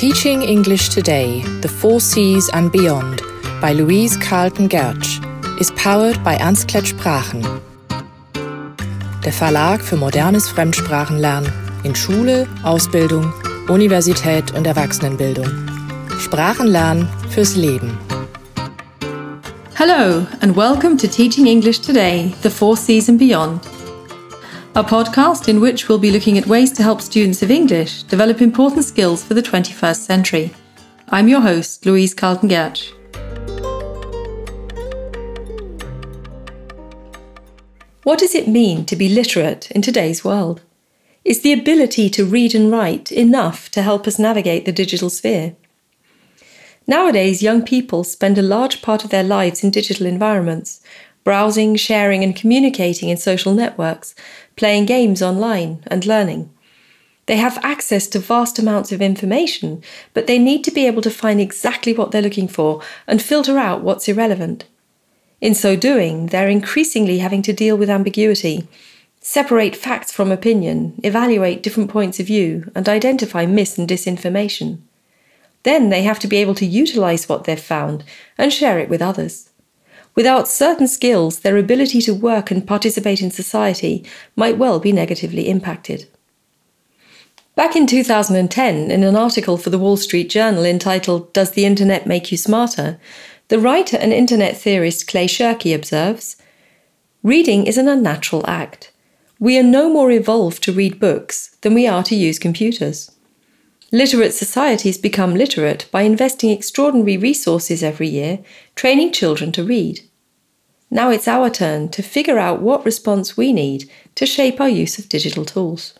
Teaching English Today, The Four Seas and Beyond by Louise Carlton Gertsch is powered by Ernst Klett Sprachen. Der Verlag für modernes Fremdsprachenlernen in Schule, Ausbildung, Universität und Erwachsenenbildung. Sprachenlernen fürs Leben. Hello, and welcome to Teaching English Today, The Four Seas and Beyond a podcast in which we'll be looking at ways to help students of English develop important skills for the 21st century. I'm your host, Louise Carlton Gertsch. What does it mean to be literate in today's world? Is the ability to read and write enough to help us navigate the digital sphere? Nowadays, young people spend a large part of their lives in digital environments, browsing, sharing, and communicating in social networks, playing games online, and learning. They have access to vast amounts of information, but they need to be able to find exactly what they're looking for and filter out what's irrelevant. In so doing, they're increasingly having to deal with ambiguity, separate facts from opinion, evaluate different points of view, and identify mis and disinformation. Then they have to be able to utilize what they've found and share it with others. Without certain skills, their ability to work and participate in society might well be negatively impacted. Back in 2010, in an article for the Wall Street Journal entitled Does the Internet Make You Smarter? the writer and internet theorist Clay Shirky observes Reading is an unnatural act. We are no more evolved to read books than we are to use computers. Literate societies become literate by investing extraordinary resources every year, training children to read. Now it's our turn to figure out what response we need to shape our use of digital tools.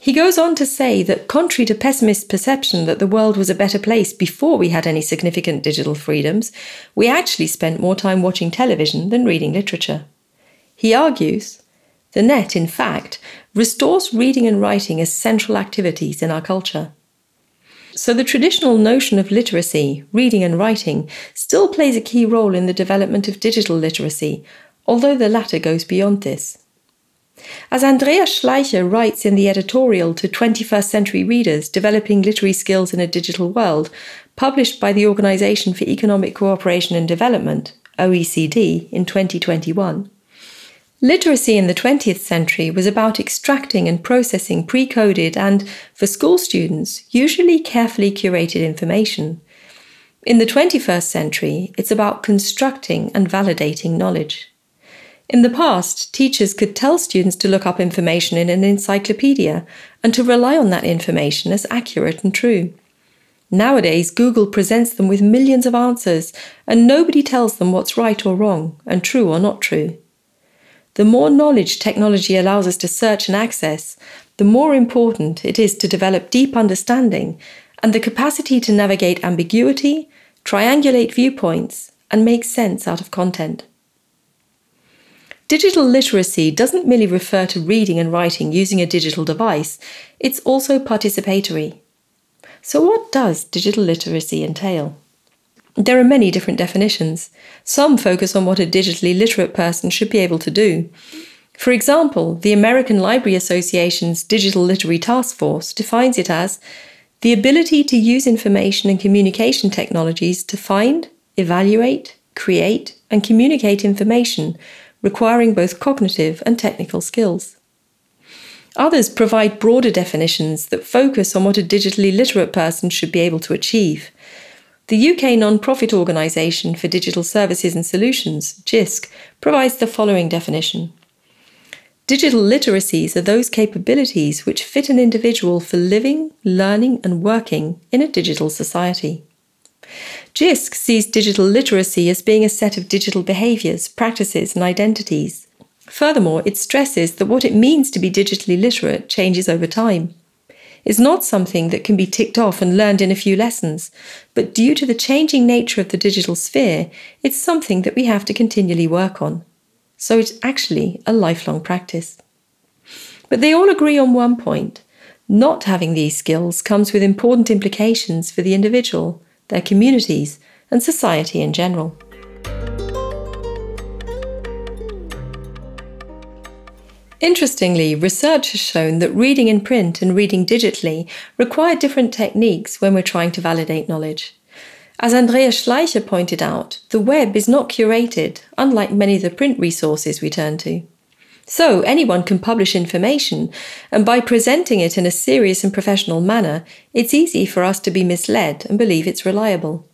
He goes on to say that, contrary to pessimist perception that the world was a better place before we had any significant digital freedoms, we actually spent more time watching television than reading literature. He argues the net, in fact, restores reading and writing as central activities in our culture. So the traditional notion of literacy, reading and writing, still plays a key role in the development of digital literacy, although the latter goes beyond this. As Andreas Schleicher writes in the editorial to 21st Century Readers Developing Literacy Skills in a Digital World, published by the Organization for Economic Cooperation and Development, OECD, in 2021, Literacy in the 20th century was about extracting and processing pre coded and, for school students, usually carefully curated information. In the 21st century, it's about constructing and validating knowledge. In the past, teachers could tell students to look up information in an encyclopedia and to rely on that information as accurate and true. Nowadays, Google presents them with millions of answers, and nobody tells them what's right or wrong, and true or not true. The more knowledge technology allows us to search and access, the more important it is to develop deep understanding and the capacity to navigate ambiguity, triangulate viewpoints, and make sense out of content. Digital literacy doesn't merely refer to reading and writing using a digital device, it's also participatory. So, what does digital literacy entail? There are many different definitions. Some focus on what a digitally literate person should be able to do. For example, the American Library Association's Digital Literacy Task Force defines it as the ability to use information and communication technologies to find, evaluate, create, and communicate information, requiring both cognitive and technical skills. Others provide broader definitions that focus on what a digitally literate person should be able to achieve. The UK non-profit organisation for digital services and solutions, JISC, provides the following definition. Digital literacies are those capabilities which fit an individual for living, learning, and working in a digital society. JISC sees digital literacy as being a set of digital behaviours, practices, and identities. Furthermore, it stresses that what it means to be digitally literate changes over time is not something that can be ticked off and learned in a few lessons, but due to the changing nature of the digital sphere, it's something that we have to continually work on. So it's actually a lifelong practice. But they all agree on one point not having these skills comes with important implications for the individual, their communities, and society in general. Interestingly, research has shown that reading in print and reading digitally require different techniques when we're trying to validate knowledge. As Andrea Schleicher pointed out, the web is not curated, unlike many of the print resources we turn to. So anyone can publish information, and by presenting it in a serious and professional manner, it's easy for us to be misled and believe it's reliable.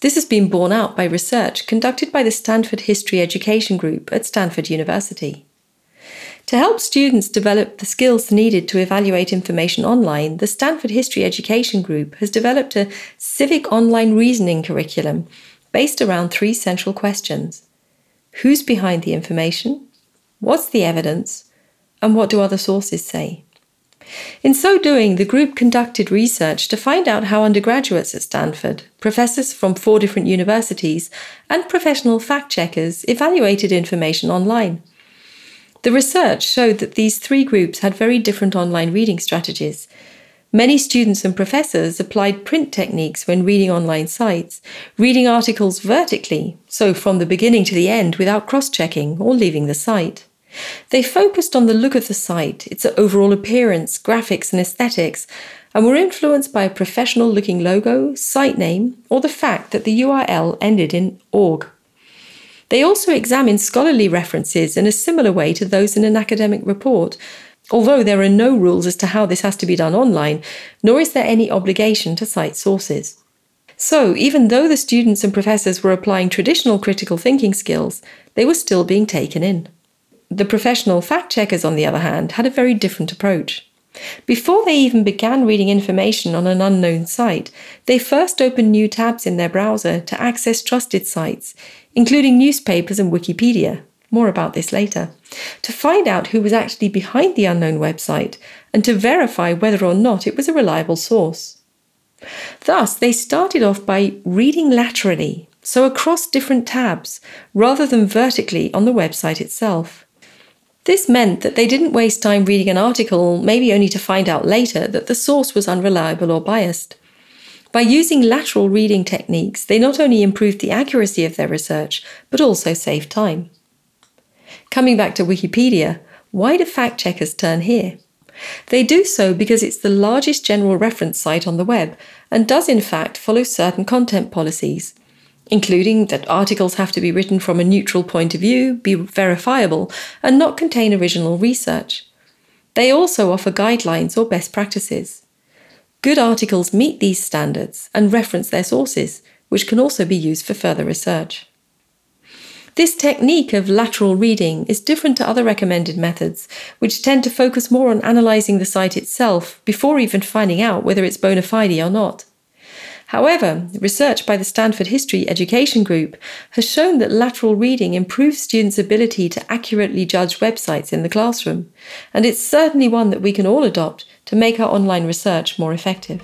This has been borne out by research conducted by the Stanford History Education Group at Stanford University. To help students develop the skills needed to evaluate information online, the Stanford History Education Group has developed a civic online reasoning curriculum based around three central questions Who's behind the information? What's the evidence? And what do other sources say? In so doing, the group conducted research to find out how undergraduates at Stanford, professors from four different universities, and professional fact checkers evaluated information online. The research showed that these three groups had very different online reading strategies. Many students and professors applied print techniques when reading online sites, reading articles vertically, so from the beginning to the end without cross checking or leaving the site. They focused on the look of the site, its overall appearance, graphics, and aesthetics, and were influenced by a professional looking logo, site name, or the fact that the URL ended in org. They also examine scholarly references in a similar way to those in an academic report, although there are no rules as to how this has to be done online, nor is there any obligation to cite sources. So, even though the students and professors were applying traditional critical thinking skills, they were still being taken in. The professional fact checkers, on the other hand, had a very different approach. Before they even began reading information on an unknown site, they first opened new tabs in their browser to access trusted sites, including newspapers and Wikipedia. More about this later. To find out who was actually behind the unknown website and to verify whether or not it was a reliable source. Thus, they started off by reading laterally, so across different tabs, rather than vertically on the website itself. This meant that they didn't waste time reading an article, maybe only to find out later that the source was unreliable or biased. By using lateral reading techniques, they not only improved the accuracy of their research, but also saved time. Coming back to Wikipedia, why do fact checkers turn here? They do so because it's the largest general reference site on the web and does, in fact, follow certain content policies, including that articles have to be written from a neutral point of view, be verifiable, and not contain original research. They also offer guidelines or best practices. Good articles meet these standards and reference their sources, which can also be used for further research. This technique of lateral reading is different to other recommended methods, which tend to focus more on analysing the site itself before even finding out whether it's bona fide or not. However, research by the Stanford History Education Group has shown that lateral reading improves students' ability to accurately judge websites in the classroom, and it's certainly one that we can all adopt to make our online research more effective.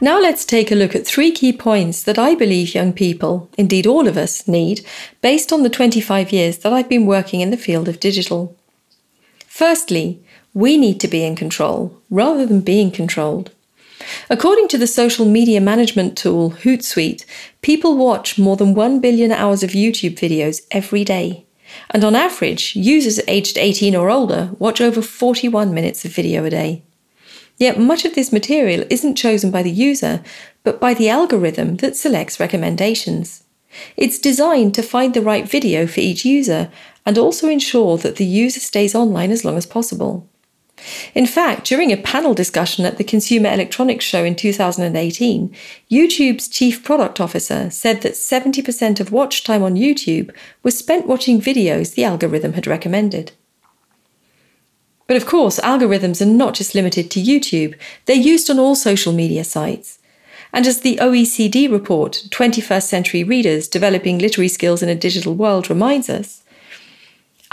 Now let's take a look at three key points that I believe young people, indeed all of us, need based on the 25 years that I've been working in the field of digital. Firstly, we need to be in control rather than being controlled. According to the social media management tool Hootsuite, people watch more than 1 billion hours of YouTube videos every day. And on average, users aged 18 or older watch over 41 minutes of video a day. Yet much of this material isn't chosen by the user, but by the algorithm that selects recommendations. It's designed to find the right video for each user and also ensure that the user stays online as long as possible. In fact, during a panel discussion at the Consumer Electronics Show in 2018, YouTube's chief product officer said that 70% of watch time on YouTube was spent watching videos the algorithm had recommended. But of course, algorithms are not just limited to YouTube, they're used on all social media sites. And as the OECD report, 21st Century Readers Developing Literacy Skills in a Digital World reminds us,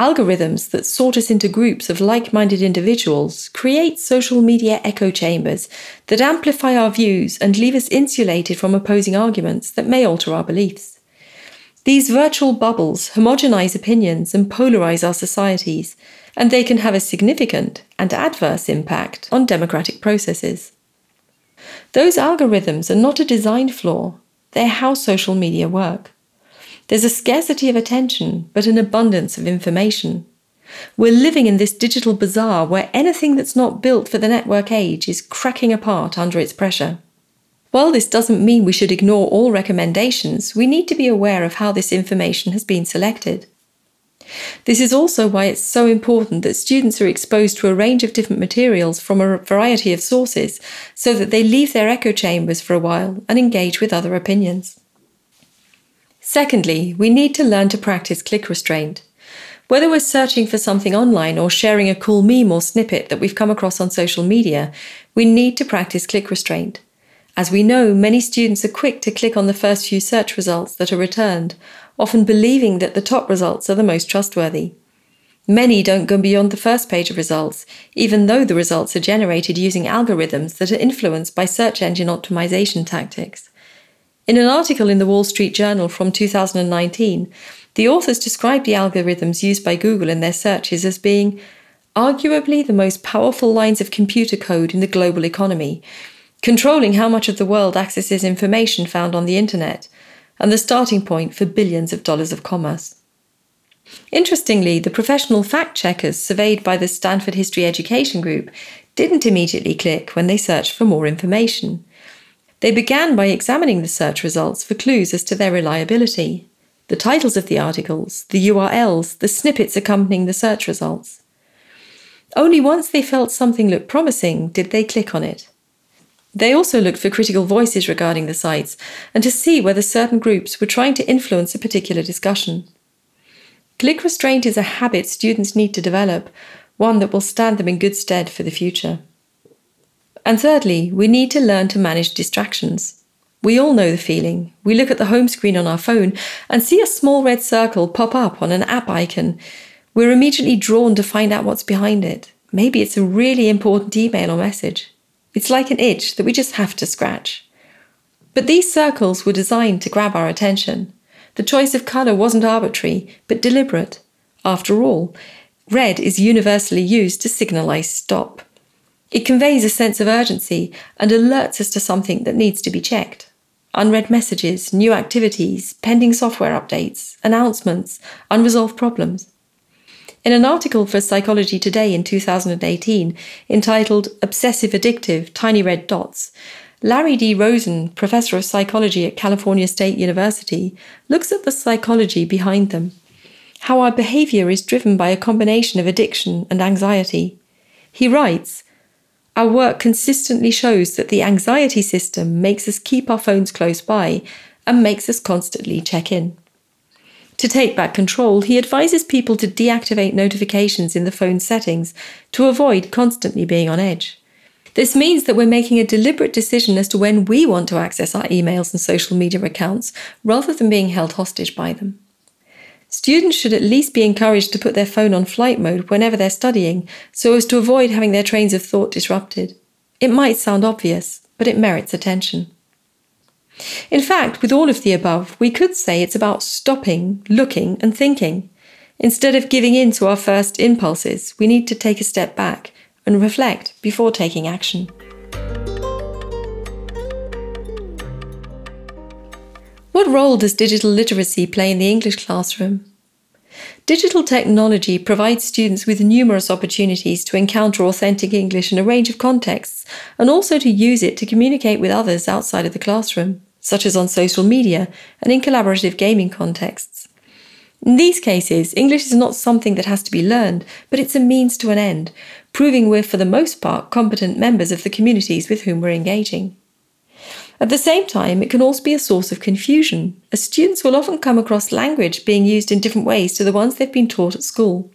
Algorithms that sort us into groups of like minded individuals create social media echo chambers that amplify our views and leave us insulated from opposing arguments that may alter our beliefs. These virtual bubbles homogenize opinions and polarize our societies, and they can have a significant and adverse impact on democratic processes. Those algorithms are not a design flaw, they're how social media work. There's a scarcity of attention, but an abundance of information. We're living in this digital bazaar where anything that's not built for the network age is cracking apart under its pressure. While this doesn't mean we should ignore all recommendations, we need to be aware of how this information has been selected. This is also why it's so important that students are exposed to a range of different materials from a variety of sources so that they leave their echo chambers for a while and engage with other opinions. Secondly, we need to learn to practice click restraint. Whether we're searching for something online or sharing a cool meme or snippet that we've come across on social media, we need to practice click restraint. As we know, many students are quick to click on the first few search results that are returned, often believing that the top results are the most trustworthy. Many don't go beyond the first page of results, even though the results are generated using algorithms that are influenced by search engine optimization tactics. In an article in the Wall Street Journal from 2019, the authors described the algorithms used by Google in their searches as being arguably the most powerful lines of computer code in the global economy, controlling how much of the world accesses information found on the internet, and the starting point for billions of dollars of commerce. Interestingly, the professional fact checkers surveyed by the Stanford History Education Group didn't immediately click when they searched for more information. They began by examining the search results for clues as to their reliability the titles of the articles, the URLs, the snippets accompanying the search results. Only once they felt something looked promising did they click on it. They also looked for critical voices regarding the sites and to see whether certain groups were trying to influence a particular discussion. Click restraint is a habit students need to develop, one that will stand them in good stead for the future. And thirdly, we need to learn to manage distractions. We all know the feeling. We look at the home screen on our phone and see a small red circle pop up on an app icon. We're immediately drawn to find out what's behind it. Maybe it's a really important email or message. It's like an itch that we just have to scratch. But these circles were designed to grab our attention. The choice of colour wasn't arbitrary, but deliberate. After all, red is universally used to signalise stop. It conveys a sense of urgency and alerts us to something that needs to be checked unread messages, new activities, pending software updates, announcements, unresolved problems. In an article for Psychology Today in 2018 entitled Obsessive Addictive Tiny Red Dots, Larry D. Rosen, professor of psychology at California State University, looks at the psychology behind them, how our behavior is driven by a combination of addiction and anxiety. He writes, our work consistently shows that the anxiety system makes us keep our phones close by and makes us constantly check in. To take back control, he advises people to deactivate notifications in the phone settings to avoid constantly being on edge. This means that we're making a deliberate decision as to when we want to access our emails and social media accounts rather than being held hostage by them. Students should at least be encouraged to put their phone on flight mode whenever they're studying so as to avoid having their trains of thought disrupted. It might sound obvious, but it merits attention. In fact, with all of the above, we could say it's about stopping, looking, and thinking. Instead of giving in to our first impulses, we need to take a step back and reflect before taking action. What role does digital literacy play in the English classroom? Digital technology provides students with numerous opportunities to encounter authentic English in a range of contexts and also to use it to communicate with others outside of the classroom, such as on social media and in collaborative gaming contexts. In these cases, English is not something that has to be learned, but it's a means to an end, proving we're for the most part competent members of the communities with whom we're engaging. At the same time, it can also be a source of confusion, as students will often come across language being used in different ways to the ones they've been taught at school.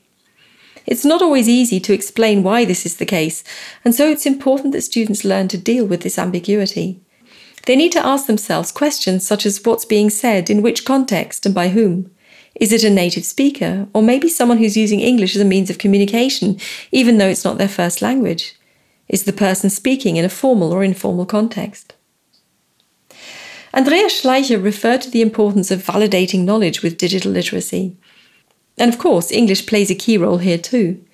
It's not always easy to explain why this is the case, and so it's important that students learn to deal with this ambiguity. They need to ask themselves questions such as what's being said, in which context, and by whom. Is it a native speaker, or maybe someone who's using English as a means of communication, even though it's not their first language? Is the person speaking in a formal or informal context? Andreas Schleicher referred to the importance of validating knowledge with digital literacy. And of course, English plays a key role here too,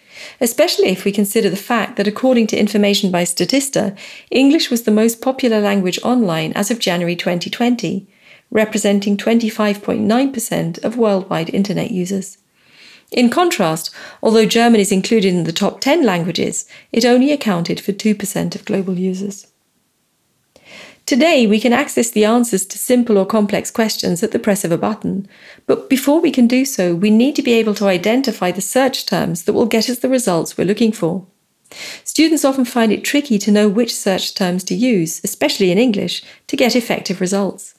especially if we consider the fact that according to information by Statista, English was the most popular language online as of January 2020, representing 25.9% of worldwide Internet users. In contrast, although German is included in the top 10 languages, it only accounted for 2% of global users. Today, we can access the answers to simple or complex questions at the press of a button, but before we can do so, we need to be able to identify the search terms that will get us the results we're looking for. Students often find it tricky to know which search terms to use, especially in English, to get effective results.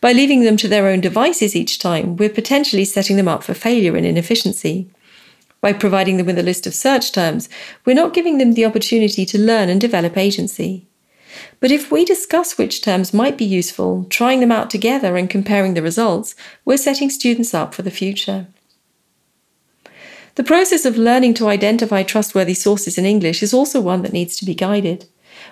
By leaving them to their own devices each time, we're potentially setting them up for failure and inefficiency. By providing them with a list of search terms, we're not giving them the opportunity to learn and develop agency. But if we discuss which terms might be useful, trying them out together and comparing the results, we're setting students up for the future. The process of learning to identify trustworthy sources in English is also one that needs to be guided.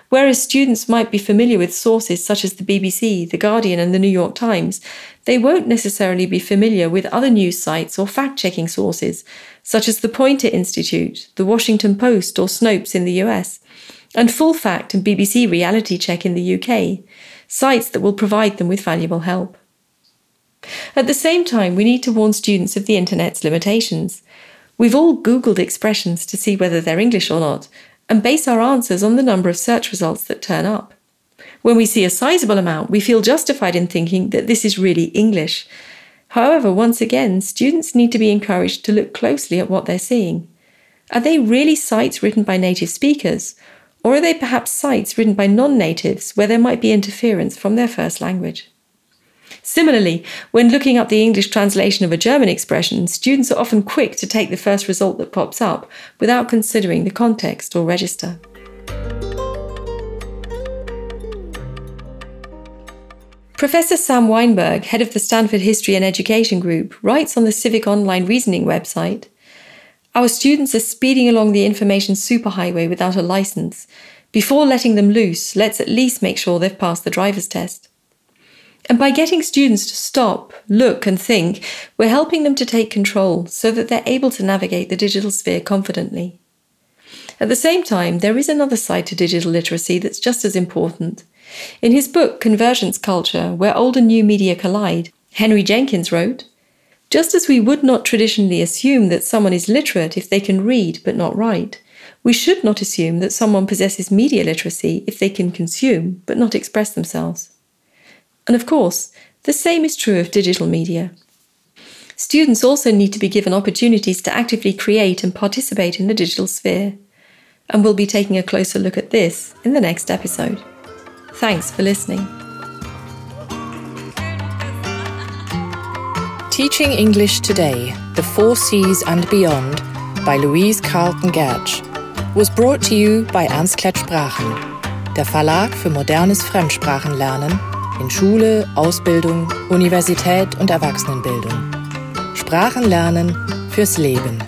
Whereas students might be familiar with sources such as the BBC, The Guardian, and the New York Times, they won't necessarily be familiar with other news sites or fact checking sources, such as the Poynter Institute, The Washington Post, or Snopes in the US, and Full Fact and BBC Reality Check in the UK, sites that will provide them with valuable help. At the same time, we need to warn students of the Internet's limitations. We've all Googled expressions to see whether they're English or not, and base our answers on the number of search results that turn up. When we see a sizable amount, we feel justified in thinking that this is really English. However, once again, students need to be encouraged to look closely at what they're seeing. Are they really sites written by native speakers? Or are they perhaps sites written by non natives where there might be interference from their first language? Similarly, when looking up the English translation of a German expression, students are often quick to take the first result that pops up without considering the context or register. Professor Sam Wineburg, head of the Stanford History and Education Group, writes on the Civic Online Reasoning website Our students are speeding along the information superhighway without a license. Before letting them loose, let's at least make sure they've passed the driver's test. And by getting students to stop, look, and think, we're helping them to take control so that they're able to navigate the digital sphere confidently. At the same time, there is another side to digital literacy that's just as important. In his book, Convergence Culture Where Old and New Media Collide, Henry Jenkins wrote Just as we would not traditionally assume that someone is literate if they can read but not write, we should not assume that someone possesses media literacy if they can consume but not express themselves. And of course, the same is true of digital media. Students also need to be given opportunities to actively create and participate in the digital sphere. And we'll be taking a closer look at this in the next episode. Thanks for listening. Teaching English Today The Four Cs and Beyond by Louise Carlton Gertsch was brought to you by Ernst Sprachen, der Verlag für modernes Fremdsprachenlernen in Schule, Ausbildung, Universität und Erwachsenenbildung. Sprachen lernen fürs Leben.